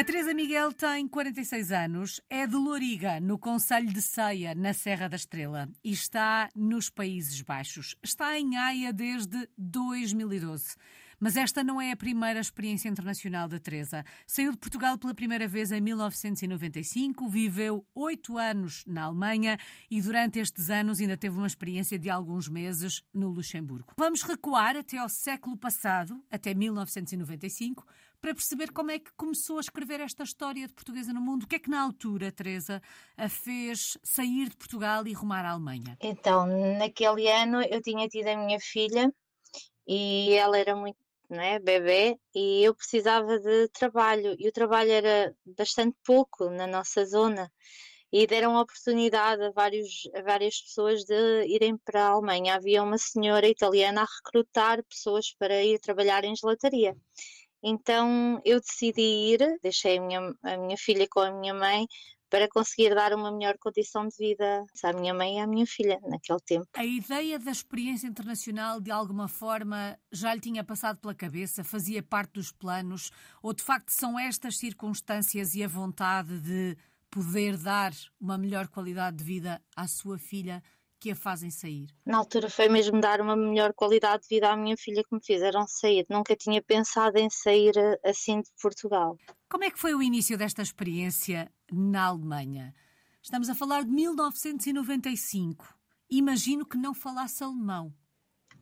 A Teresa Miguel tem 46 anos, é de Loriga, no Conselho de Ceia, na Serra da Estrela, e está nos Países Baixos. Está em Haia desde 2012. Mas esta não é a primeira experiência internacional da Teresa. Saiu de Portugal pela primeira vez em 1995, viveu oito anos na Alemanha e durante estes anos ainda teve uma experiência de alguns meses no Luxemburgo. Vamos recuar até ao século passado, até 1995, para perceber como é que começou a escrever esta história de portuguesa no mundo. O que é que na altura, Teresa, a fez sair de Portugal e rumar à Alemanha? Então, naquele ano eu tinha tido a minha filha e ela era muito né, bebê, e eu precisava de trabalho, e o trabalho era bastante pouco na nossa zona, e deram a oportunidade a, vários, a várias pessoas de irem para a Alemanha. Havia uma senhora italiana a recrutar pessoas para ir trabalhar em gelataria. Então eu decidi ir, deixei a minha, a minha filha com a minha mãe para conseguir dar uma melhor condição de vida à minha mãe e à minha filha naquele tempo. A ideia da experiência internacional de alguma forma já lhe tinha passado pela cabeça, fazia parte dos planos, ou de facto são estas circunstâncias e a vontade de poder dar uma melhor qualidade de vida à sua filha que a fazem sair? Na altura foi mesmo dar uma melhor qualidade de vida à minha filha que me fizeram sair. Nunca tinha pensado em sair eh, assim de Portugal. Como é que foi o início desta experiência na Alemanha? Estamos a falar de 1995. Imagino que não falasse alemão.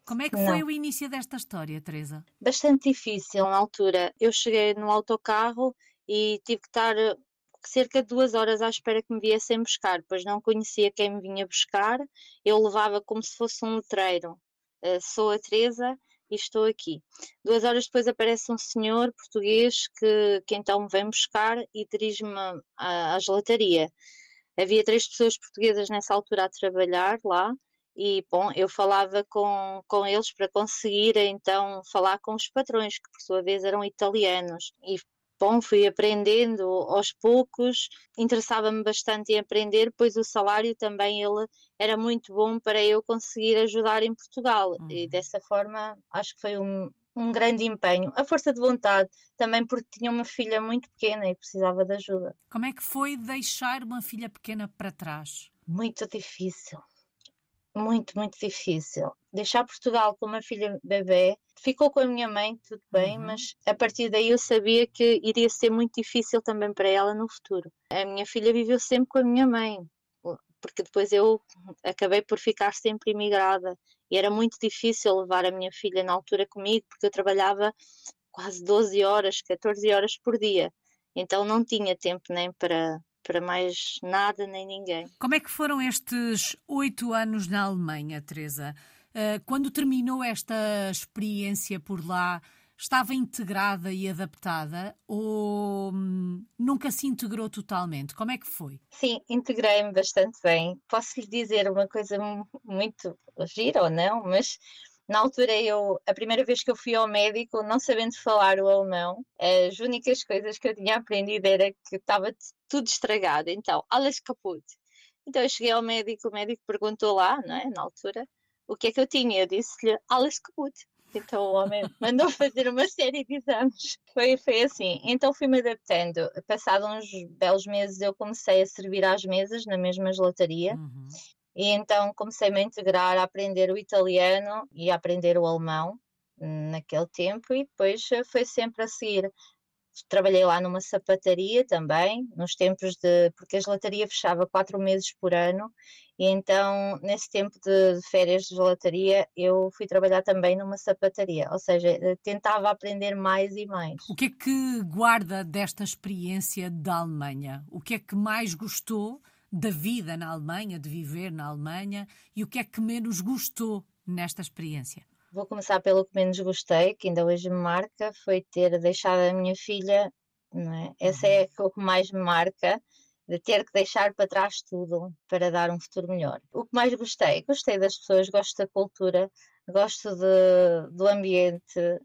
Como é que foi o início desta história, Teresa? Bastante difícil na altura. Eu cheguei no autocarro e tive que estar eh, cerca de duas horas à espera que me viessem buscar, pois não conhecia quem me vinha buscar. Eu levava como se fosse um letreiro. Uh, sou a Teresa e estou aqui. Duas horas depois aparece um senhor português que, que então me vem buscar e dirige-me à, gelataria. Havia três pessoas portuguesas nessa altura a trabalhar lá e, bom, eu falava com, com eles para conseguir então falar com os patrões, que por sua vez eram italianos. E bom, fui aprendendo aos poucos, interessava-me bastante em aprender, pois o salário também ele era muito bom para eu conseguir ajudar em Portugal uhum. e dessa forma acho que foi um, um grande empenho. A força de vontade, também porque tinha uma filha muito pequena e precisava de ajuda. Como é que foi deixar uma filha pequena para trás? Muito difícil muito, muito difícil. Deixar Portugal com uma filha bebê, ficou com a minha mãe, tudo bem, uhum. mas a partir daí eu sabia que iria ser muito difícil também para ela no futuro. A minha filha viveu sempre com a minha mãe, porque depois eu acabei por ficar sempre imigrada e era muito difícil levar a minha filha na altura comigo, porque eu trabalhava quase 12 horas, 14 horas por dia. Então não tinha tempo nem para, para mais nada nem ninguém. Como é que foram estes oito anos na Alemanha, Teresa? Uh, quando terminou esta experiência por lá, estava integrada e adaptada ou hum, nunca se integrou totalmente? Como é que foi? Sim, integrei-me bastante bem. Posso lhe dizer uma coisa muito gira ou não, mas na altura, eu, a primeira vez que eu fui ao médico, não sabendo falar o alemão, as únicas coisas que eu tinha aprendido era que estava tudo estragado. Então, alles kaputt. Então, eu cheguei ao médico, o médico perguntou lá, não é, na altura, o que é que eu tinha. Eu disse-lhe, alles kaputt. Então o homem mandou fazer uma série de exames. Foi, foi assim. Então fui-me adaptando. Passado uns belos meses eu comecei a servir às mesas na mesma gelataria. Uhum. E então comecei-me a integrar, a aprender o italiano e a aprender o alemão naquele tempo e depois eh, foi sempre a seguir. Trabalhei lá numa sapataria também, nos tempos de. porque a gelataria fechava quatro meses por ano, e então, nesse tempo de férias de gelataria, eu fui trabalhar também numa sapataria, ou seja, eh, tentava aprender mais e mais. O que é que guarda desta experiência da Alemanha? O que é que mais gostou? Da vida na Alemanha, de viver na Alemanha e o que é que menos gostou nesta experiência? Vou começar pelo que menos gostei, que ainda hoje me marca, foi ter deixado a minha filha, não é? Essa é o que mais me marca, de ter que deixar para trás tudo para dar um futuro melhor. O que mais gostei? Gostei das pessoas, gosto da cultura, gosto de, do ambiente.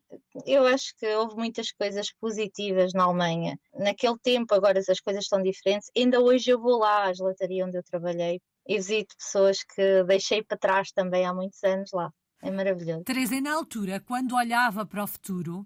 Eu acho que houve muitas coisas positivas na Alemanha. Naquele tempo, agora as coisas estão diferentes. Ainda hoje eu vou lá à gelataria onde eu trabalhei e visito pessoas que deixei para trás também há muitos anos lá. É maravilhoso. Teresa, na altura, quando olhava para o futuro,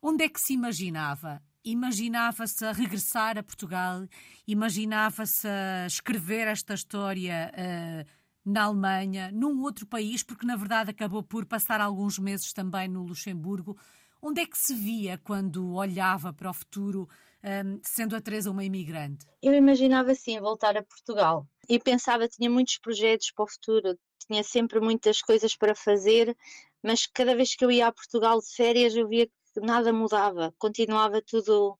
onde é que se imaginava? imaginava-se a regressar a Portugal, imaginava-se a escrever esta história uh, na Alemanha, num outro país, porque na verdade acabou por passar alguns meses também no Luxemburgo. Onde é que se via quando olhava para o futuro, um, ehm, sendo a Teresa uma imigrante? Eu imaginava sim voltar a Portugal e pensava, tinha muitos projetos para o futuro, tinha sempre muitas coisas para fazer, mas cada vez que eu ia a Portugal de férias eu via que nada mudava, continuava tudo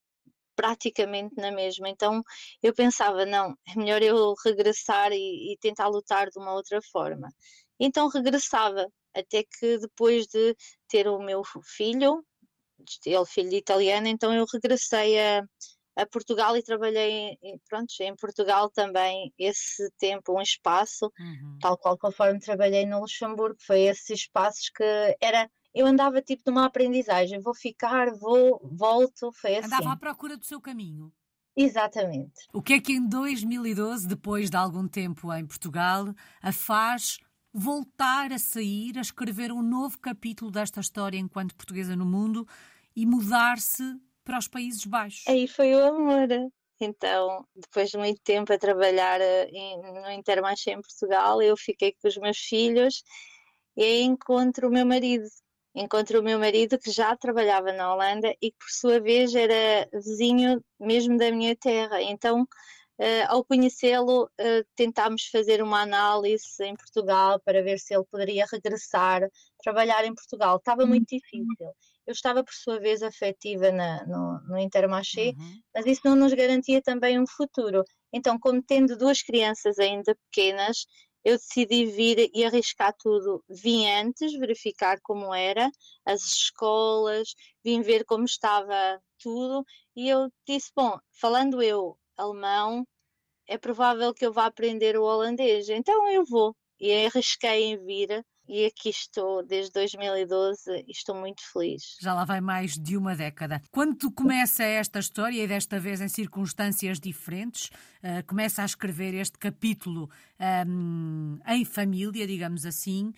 praticamente na mesma. Então eu pensava, não, é melhor eu regressar e, e tentar lutar de uma outra forma. Então regressava, até que depois de ter o meu filho, ele filho de italiano, então eu regressei a, a Portugal e trabalhei pronto, em Portugal também esse tempo, um espaço, uhum. tal qual conforme trabalhei no Luxemburgo, foi esses espaços que era eu andava tipo numa aprendizagem, vou ficar, vou, volto, foi assim. Andava à procura do seu caminho. Exatamente. O que é que em 2012, depois de algum tempo em Portugal, a faz voltar a sair, a escrever um novo capítulo desta história enquanto portuguesa no mundo e mudar-se para os Países Baixos? Aí foi o amor. Então, depois de muito tempo a trabalhar eh, no Intermarché em Portugal, eu fiquei com os meus filhos e aí encontro o meu marido, encontro o meu marido que já trabalhava na Holanda e que por sua vez era vizinho mesmo da minha terra. Então, uh, ao conhecê-lo, uh, tentámos fazer uma análise em Portugal para ver se ele poderia regressar, trabalhar em Portugal. Estava uhum. muito difícil. Eu estava, por sua vez, afetiva na, no, no Intermarché, uhum. mas isso não nos garantia também um futuro. Então, como tendo duas crianças ainda pequenas, eu decidi vir e arriscar tudo. Vim antes verificar como era as escolas, vim ver como estava tudo e eu disse: bom, falando eu alemão, é provável que eu vá aprender o holandês, então eu vou. E arrisquei em vir e aqui estou desde 2012 e estou muito feliz. Já lá vai mais de uma década. Quando começa esta história, e desta vez em circunstâncias diferentes, uh, começa a escrever este capítulo um, em família, digamos assim,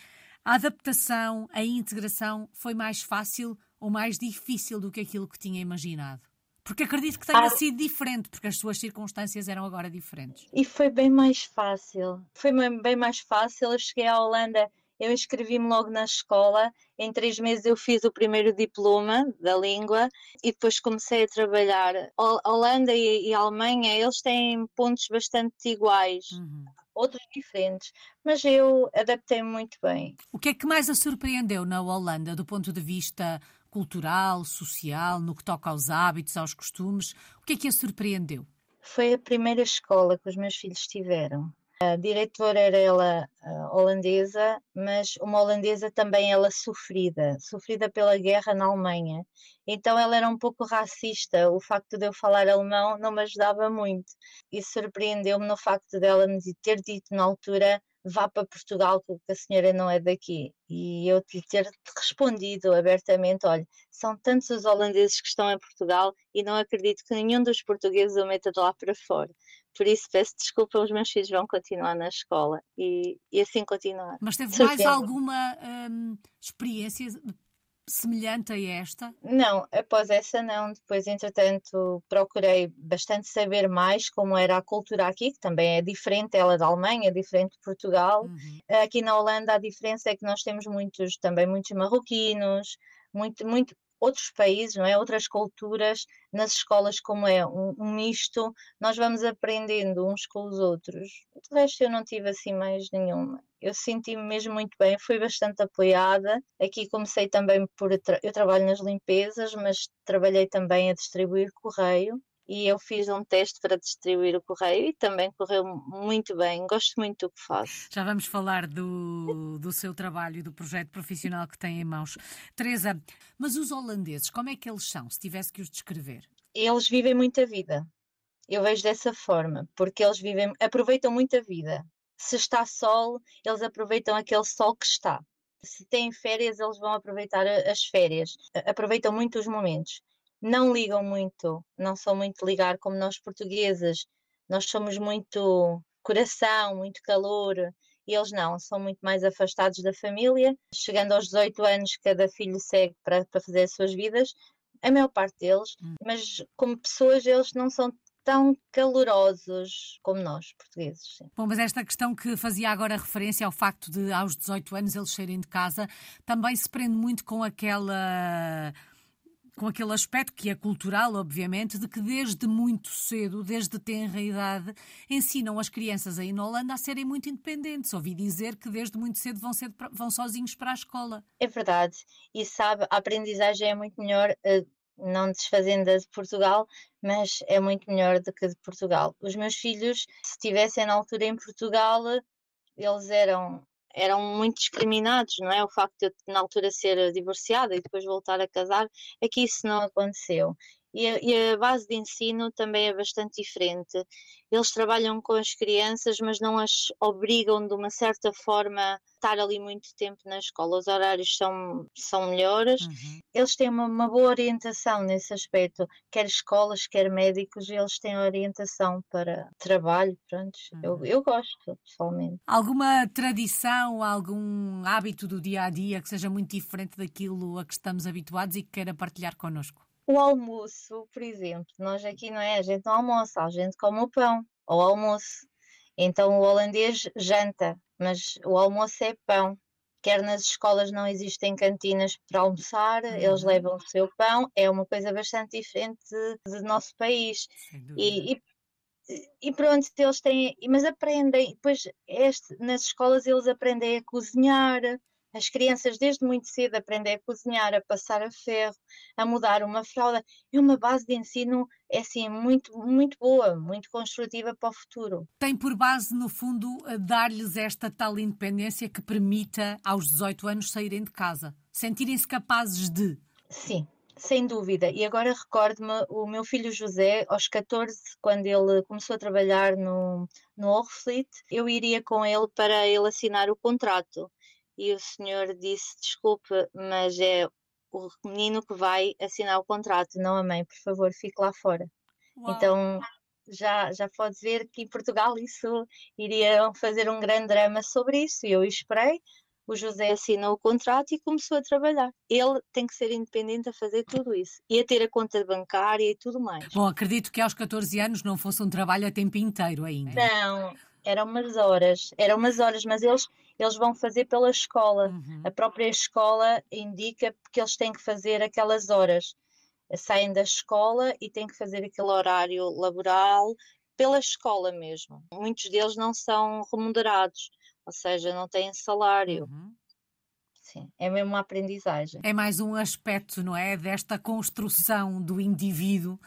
a adaptação, a integração foi mais fácil ou mais difícil do que aquilo que tinha imaginado? Porque acredito que tenha ah, sido diferente, porque as suas circunstâncias eram agora diferentes. E foi bem mais fácil. Foi bem mais fácil. Eu cheguei à Holanda eu inscrevi-me logo na escola. Em três meses eu fiz o primeiro diploma da língua e depois comecei a trabalhar. A Holanda e, a Alemanha, eles têm pontos bastante iguais. Uhum. Outros diferentes, mas eu adaptei-me muito bem. O que é que mais a surpreendeu na Holanda, do ponto de vista cultural, social, no que toca aos hábitos, aos costumes? O que é que a surpreendeu? Foi a primeira escola que os meus filhos tiveram. A diretora era ela holandesa, mas uma holandesa também ela sofrida, sofrida pela guerra na Alemanha. Então ela era um pouco racista. O facto de eu falar alemão não me ajudava muito. E surpreendeu-me no facto dela me ter dito na altura vá para Portugal porque a senhora não é daqui. E eu ter respondido abertamente, olha, são tantos os holandeses que estão em Portugal e não acredito que nenhum dos portugueses o meta de lá para fora. Por isso peço desculpa, os meus filhos vão continuar na escola e, e assim continuar. Mas teve mais alguma hum, experiência semelhante a esta? Não, após essa não. Depois, entretanto, procurei bastante saber mais como era a cultura aqui, que também é diferente, ela da Alemanha, é diferente de Portugal. Uhum. Aqui na Holanda a diferença é que nós temos muitos, também muitos marroquinos, muito, muito, outros países, não é? outras culturas, nas escolas, como é um, um, misto, nós vamos aprendendo uns com os outros. De resto, eu não tive assim mais nenhuma. Eu senti-me mesmo muito bem, fui bastante apoiada. Aqui comecei também por. Eu trabalho nas limpezas, mas trabalhei também a distribuir correio e eu fiz um teste para distribuir o correio e também correu muito bem. Gosto muito do que faço. Já vamos falar do, do seu trabalho e do projeto profissional que tem em mãos. Teresa, mas os holandeses, como é que eles são, se tivesse que os descrever? Eles vivem muita vida. Eu vejo dessa forma, porque eles vivem, aproveitam muita vida. Se está sol, eles aproveitam aquele sol que está. Se têm férias, eles vão aproveitar as férias. Aproveitam muito os momentos não ligam muito, não são muito ligar como nós portuguesas. Nós somos muito coração, muito calor, e eles não, são muito mais afastados da família. Chegando aos 18 anos, cada filho segue para, para fazer as suas vidas, a maior parte deles, hum. mas como pessoas eles não são tão calorosos como nós, portugueses. Sim. Bom, mas esta questão que fazia agora referência ao facto de aos 18 anos eles saírem de casa também se prende muito com aquela com aquele aspecto que é cultural, obviamente, de que desde muito cedo, desde tenra idade, ensinam as crianças aí na Holanda a serem muito independentes. Ouvi dizer que desde muito cedo vão, ser, vão sozinhos para a escola. É verdade. E sabe, a aprendizagem é muito melhor, eh, não desfazendo da de Portugal, mas é muito melhor do que de Portugal. Os meus filhos, se estivessem na altura em Portugal, eles eram eram muito discriminados, não é? O facto de eu, na altura, ser divorciada e depois voltar a casar, é que isso não aconteceu. E a, e a, base de ensino também é bastante diferente. Eles trabalham com as crianças, mas não as obrigam de uma certa forma a estar ali muito tempo na escola. Os horários são, são melhores. Uhum. Eles têm uma, uma, boa orientação nesse aspecto. Quer escolas, quer médicos, eles têm orientação para trabalho. Pronto. Uhum. Eu, eu gosto, pessoalmente. Alguma tradição, algum hábito do dia a dia que seja muito diferente daquilo a que estamos habituados e que queira partilhar connosco? O almoço, por exemplo, nós aqui não é, a gente não almoça, a gente come o pão ao almoço. Então o holandês janta, mas o almoço é pão. Quer nas escolas não existem cantinas para almoçar, uhum. eles levam o seu pão, é uma coisa bastante diferente do nosso país. E, e, e, pronto, eles têm, mas aprendem, depois este, nas escolas eles aprendem a cozinhar, as crianças, desde muito cedo, aprendem a cozinhar, a passar a ferro, a mudar uma fralda. É uma base de ensino, é assim, muito, muito boa, muito construtiva para o futuro. Tem por base, no fundo, dar-lhes esta tal independência que permita, aos 18 anos, saírem de casa, sentirem-se capazes de. Sim, sem dúvida. E agora recordo-me o meu filho José, aos 14, quando ele começou a trabalhar no, no Orfleet, eu iria com ele para ele assinar o contrato e o senhor disse: Desculpe, mas é o menino que vai assinar o contrato, não a mãe, por favor, fique lá fora. Uau. Então já, já pode ver que em Portugal isso iria fazer um grande drama sobre isso. E eu esperei. O José assinou o contrato e começou a trabalhar. Ele tem que ser independente a fazer tudo isso e a ter a conta bancária e tudo mais. Bom, acredito que aos 14 anos não fosse um trabalho a tempo inteiro ainda. Não, eram umas horas, eram umas horas, mas eles eles vão fazer pela escola. Uhum. A própria escola indica que eles têm que fazer aquelas horas. Saem da escola e têm que fazer aquele horário laboral pela escola mesmo. Muitos deles não são remunerados, ou seja, não têm salário. Uhum. Sim, é mesmo uma aprendizagem. É mais um aspecto, não é? Desta construção do indivíduo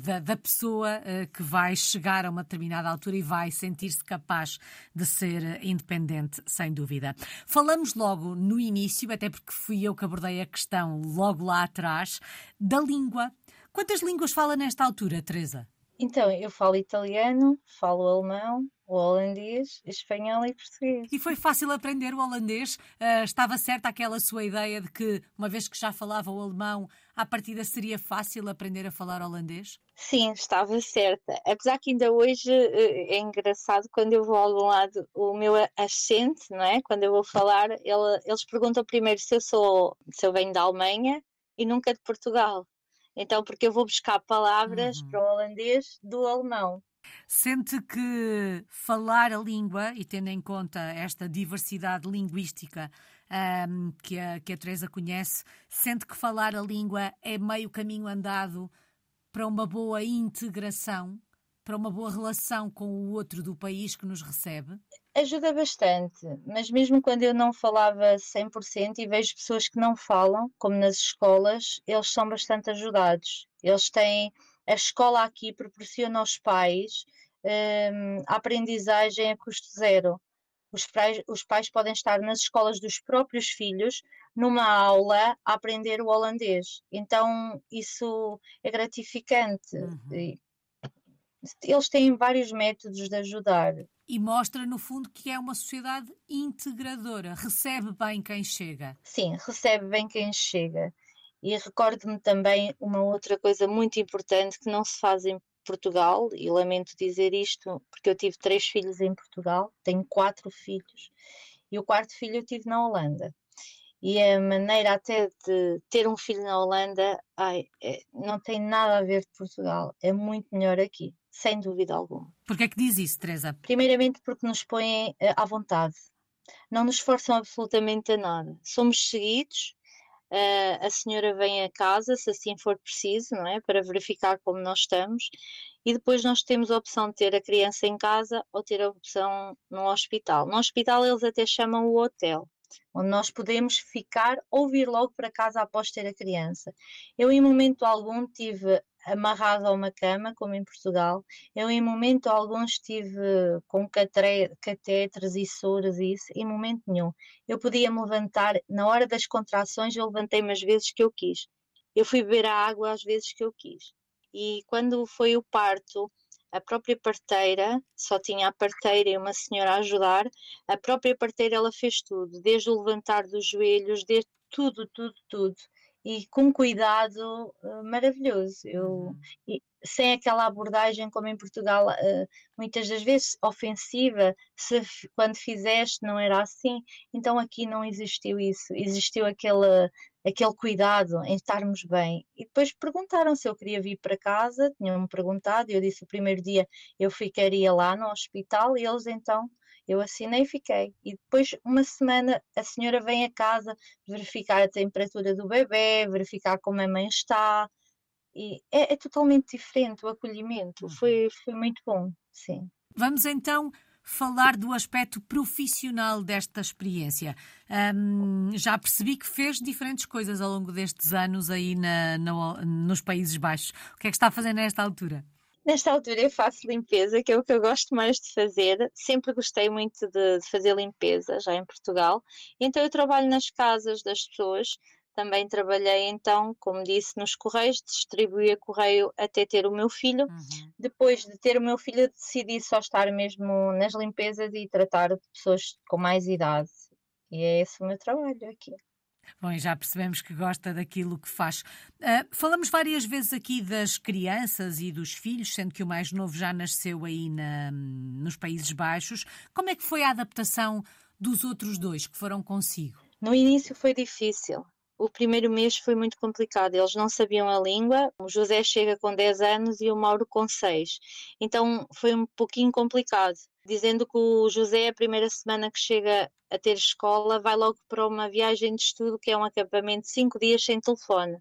da, da, pessoa uh, que vai chegar a uma determinada altura e vai sentir-se capaz de ser independente, sem dúvida. Falamos logo no início, até porque fui eu que abordei a questão logo lá atrás, da língua. Quantas línguas fala nesta altura, Teresa? Então, eu falo italiano, falo alemão, o holandês, espanhol e português. E foi fácil aprender o holandês? Uh, estava certa aquela sua ideia de que, uma vez que já falava o alemão, à partida seria fácil aprender a falar holandês? Sim, estava certa. Apesar que ainda hoje uh, é engraçado quando eu vou ao lado o meu acento, não é? Quando eu vou falar, ele, eles perguntam primeiro se eu sou, se eu venho da Alemanha e nunca de Portugal. Então, porque eu vou buscar palavras uhum. para o holandês do alemão. Sente que falar a língua, e tendo em conta esta diversidade linguística um, que, a, que a Teresa conhece, sente que falar a língua é meio caminho andado para uma boa integração, para uma boa relação com o outro do país que nos recebe? Ajuda bastante, mas mesmo quando eu não falava 100% e vejo pessoas que não falam, como nas escolas, eles são bastante ajudados. Eles têm a escola aqui proporciona aos pais um, a aprendizagem a custo zero. Os pais, os pais podem estar nas escolas dos próprios filhos, numa aula, a aprender o holandês. Então, isso é gratificante. Uhum. Eles têm vários métodos de ajudar. E mostra, no fundo, que é uma sociedade integradora. Recebe bem quem chega. Sim, recebe bem quem chega. E recordo-me também uma outra coisa muito importante que não se faz em Portugal, e lamento dizer isto porque eu tive três filhos em Portugal, tenho quatro filhos, e o quarto filho eu tive na Holanda. e a maneira até de ter um filho na Holanda, ai, é, não tem nada a ver de Portugal, é muito melhor aqui, sem dúvida alguma. Porquê é que diz isso, Teresa? Primeiramente porque nos põem uh, à vontade, não nos forçam absolutamente a nada, somos seguidos, uh, a senhora vem a casa, se assim for preciso, não é, para verificar como nós estamos, e depois nós temos a opção de ter a criança em casa ou ter a opção no hospital. No hospital eles até chamam o hotel onde nós podemos ficar ou vir logo para casa após ter a criança. Eu, em momento algum, tive amarrado a uma cama, como em Portugal. Eu, em momento algum, estive com catéteres e soros e isso, em momento nenhum. Eu podia me levantar, na hora das contrações, eu levantei-me as vezes que eu quis. Eu fui beber a água às vezes que eu quis. E quando foi o parto, a própria parteira, só tinha a parteira e uma senhora a ajudar, a própria parteira ela fez tudo, desde o levantar dos joelhos, desde tudo, tudo, tudo. E com cuidado uh, maravilhoso. Eu, uhum. e, sem aquela abordagem como em Portugal, uh, muitas das vezes ofensiva, se quando fizeste não era assim, então aqui não existiu isso, existiu aquele aquele cuidado em estarmos bem. E depois perguntaram se eu queria vir para casa, tinham-me perguntado, e eu disse o primeiro dia eu ficaria lá no hospital, e eles então, eu assinei e fiquei. E depois, uma semana, a senhora vem a casa verificar a temperatura do bebê, verificar como a mãe está, e é, é totalmente diferente o acolhimento, uhum. foi, foi muito bom, sim. Vamos então falar do aspecto profissional desta experiência. Um, já percebi que fez diferentes coisas ao longo destes anos aí na, na, nos Países Baixos. O que é que está a fazer nesta altura? Nesta altura eu faço limpeza, que é o que eu gosto mais de fazer. Sempre gostei muito de, de fazer limpeza, já em Portugal. Então eu trabalho nas casas das pessoas, também trabalhei então, como disse, nos Correios, distribuía correio até ter o meu filho. Uhum. Depois de ter o meu filho, decidi só estar mesmo nas limpezas e tratar de pessoas com mais idade. E é esse o meu trabalho aqui. Bom, já percebemos que gosta daquilo que faz. Uh, falamos várias vezes aqui das crianças e dos filhos, sendo que o mais novo já nasceu aí na, nos Países Baixos. Como é que foi a adaptação dos outros dois que foram consigo? No início foi difícil o primeiro mês foi muito complicado, eles não sabiam a língua. O José chega com 10 anos e o Mauro com 6. Então foi um pouquinho complicado. Dizendo que o José, a primeira semana que chega a ter escola, vai logo para uma viagem de estudo que é um acampamento de 5 dias sem telefone.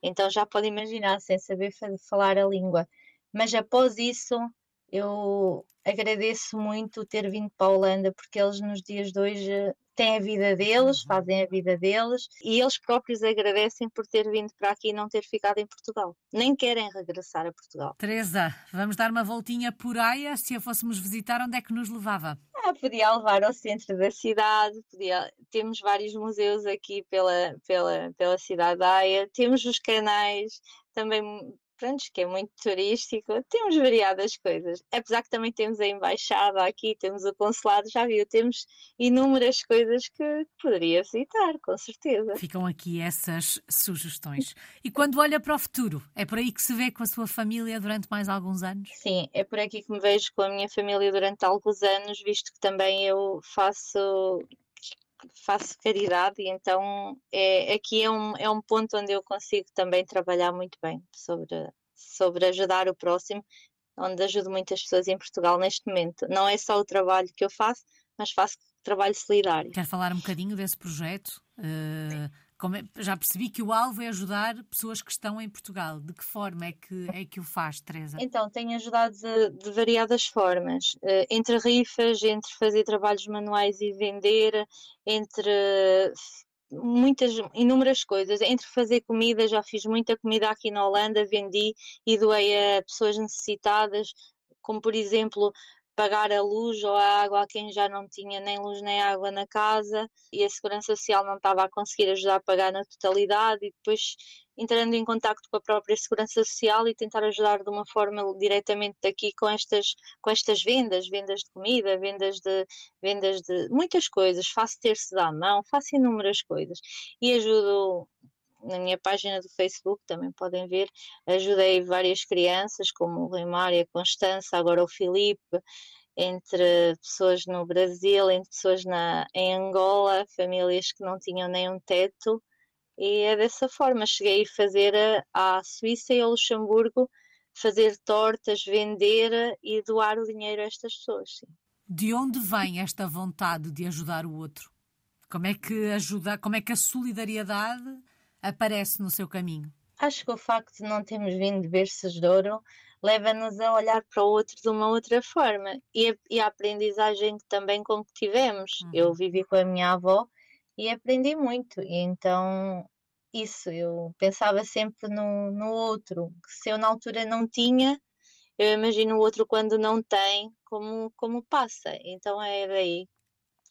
Então já pode imaginar, sem saber falar a língua. Mas após isso, eu agradeço muito ter vindo para a Holanda, porque eles nos dias de hoje têm a vida deles, uhum. fazem a vida deles e eles próprios agradecem por ter vindo para aqui e não ter ficado em Portugal. Nem querem regressar a Portugal. Teresa, vamos dar uma voltinha por Aia. Se a fôssemos visitar, onde é que nos levava? Ah, podia levar ao centro da cidade, podia... temos vários museus aqui pela, pela, pela cidade de Aia, temos os canais, também pronto, que é muito turístico, temos variadas coisas. Apesar que também temos a embaixada aqui, temos o consulado, já viu, temos inúmeras coisas que poderia visitar, com certeza. Ficam aqui essas sugestões. E quando olha para o futuro, é por aí que se vê com a sua família durante mais alguns anos? Sim, é por aqui que me vejo com a minha família durante alguns anos, visto que também eu faço faço caridade e então é, aqui é um, é um ponto onde eu consigo também trabalhar muito bem sobre, sobre ajudar o próximo, onde ajudo muitas pessoas em Portugal neste momento. Não é só o trabalho que eu faço, mas faço trabalho solidário. Quer falar um bocadinho desse projeto? Uh, é, já percebi que o alvo é ajudar pessoas que estão em Portugal. De que forma é que, é que o faz, Teresa? Então, tenho ajudado de, de variadas formas. Uh, entre rifas, entre fazer trabalhos manuais e vender, entre muitas, inúmeras coisas. Entre fazer comida, já fiz muita comida aqui na Holanda, vendi e doei a pessoas necessitadas, como por exemplo pagar a luz ou a água a quem já não tinha nem luz nem água na casa e a Segurança Social não estava a conseguir ajudar a pagar na totalidade e depois entrando em contato com a própria Segurança Social e tentar ajudar de uma forma diretamente daqui com estas, com estas vendas, vendas de comida, vendas de, vendas de muitas coisas, faço terços à mão, faço inúmeras coisas e ajudo na minha página do Facebook, também podem ver, ajudei várias crianças, como o Reimar e a Constança, agora o Filipe, entre pessoas no Brasil, entre pessoas na, em Angola, famílias que não tinham nenhum teto, e é dessa forma. Cheguei a fazer à Suíça e ao Luxemburgo, fazer tortas, vender e doar o dinheiro a estas pessoas. Sim. De onde vem esta vontade de ajudar o outro? Como é que ajuda, como é que a solidariedade aparece no seu caminho? Acho que o facto de não termos vindo de berços de ouro leva-nos a olhar para o outro de uma outra forma e a, e a aprendizagem também com que tivemos. Uhum. Eu vivi com a minha avó e aprendi muito, e então isso, eu pensava sempre no, no outro, se eu na altura não tinha, eu imagino o outro quando não tem, como, como passa. Então é daí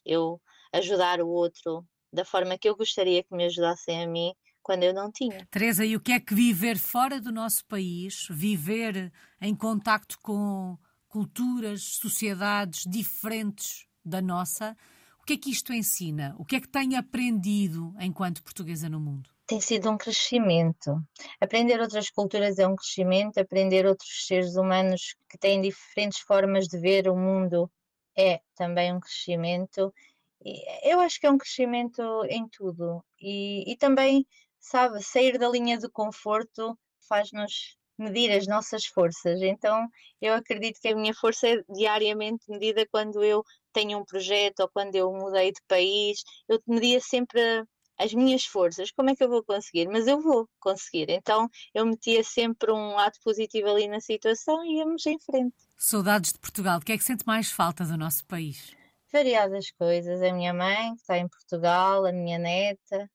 eu ajudar o outro da forma que eu gostaria que me ajudassem a mim quando eu não tinha. Teresa, e o que é que viver fora do nosso país, viver em contacto com culturas, sociedades diferentes da nossa, o que é que isto ensina? O que é que tem aprendido enquanto portuguesa no mundo? Tem sido um crescimento. Aprender outras culturas é um crescimento, aprender outros seres humanos que têm diferentes formas de ver o mundo é também um crescimento. Eu acho que é um crescimento em tudo. E, e também sabe, sair da linha de conforto faz-nos medir as nossas forças. Então, eu acredito que a minha força é diariamente medida quando eu tenho um projeto ou quando eu mudei de país. Eu media sempre as minhas forças. Como é que eu vou conseguir? Mas eu vou conseguir. Então, eu metia sempre um lado positivo ali na situação e íamos em frente. Saudades de Portugal. O que é que sente mais falta do nosso país? Variadas coisas. A minha mãe, que está em Portugal, a minha neta,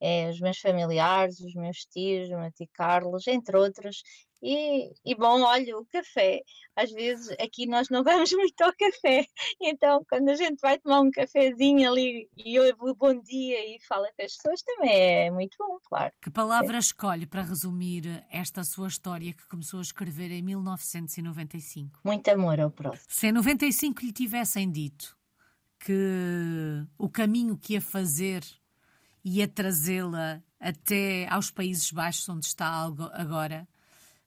é, os meus familiares, os meus tios, o meu tio Carlos, entre outros. E, e, bom, olha, o café. Às vezes aqui nós não vamos muito ao café, então quando a gente vai tomar um cafezinho ali e ouve o bom dia e fala com as pessoas, também é muito bom, claro. Que palavra é. escolhe para resumir esta sua história que começou a escrever em 1995? Muito amor ao próximo. Se em 95 lhe tivessem dito que o caminho que ia fazer e a trazê-la até aos Países Baixos, onde está agora,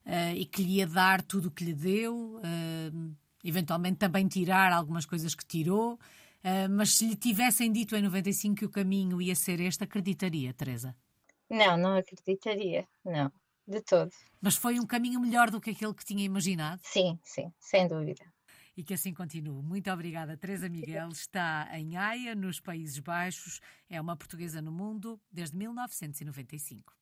uh, e que lhe ia dar tudo o que lhe deu, uh, eventualmente também tirar algumas coisas que tirou. Uh, mas se lhe tivessem dito em 95 que o caminho ia ser este, acreditaria, Teresa? Não, não acreditaria, não, de todo. Mas foi um caminho melhor do que aquele que tinha imaginado? Sim, sim, sem dúvida e que assim continue. Muito obrigada, Teresa Miguel. Está em Haia, nos Países Baixos. É uma portuguesa no mundo desde 1995.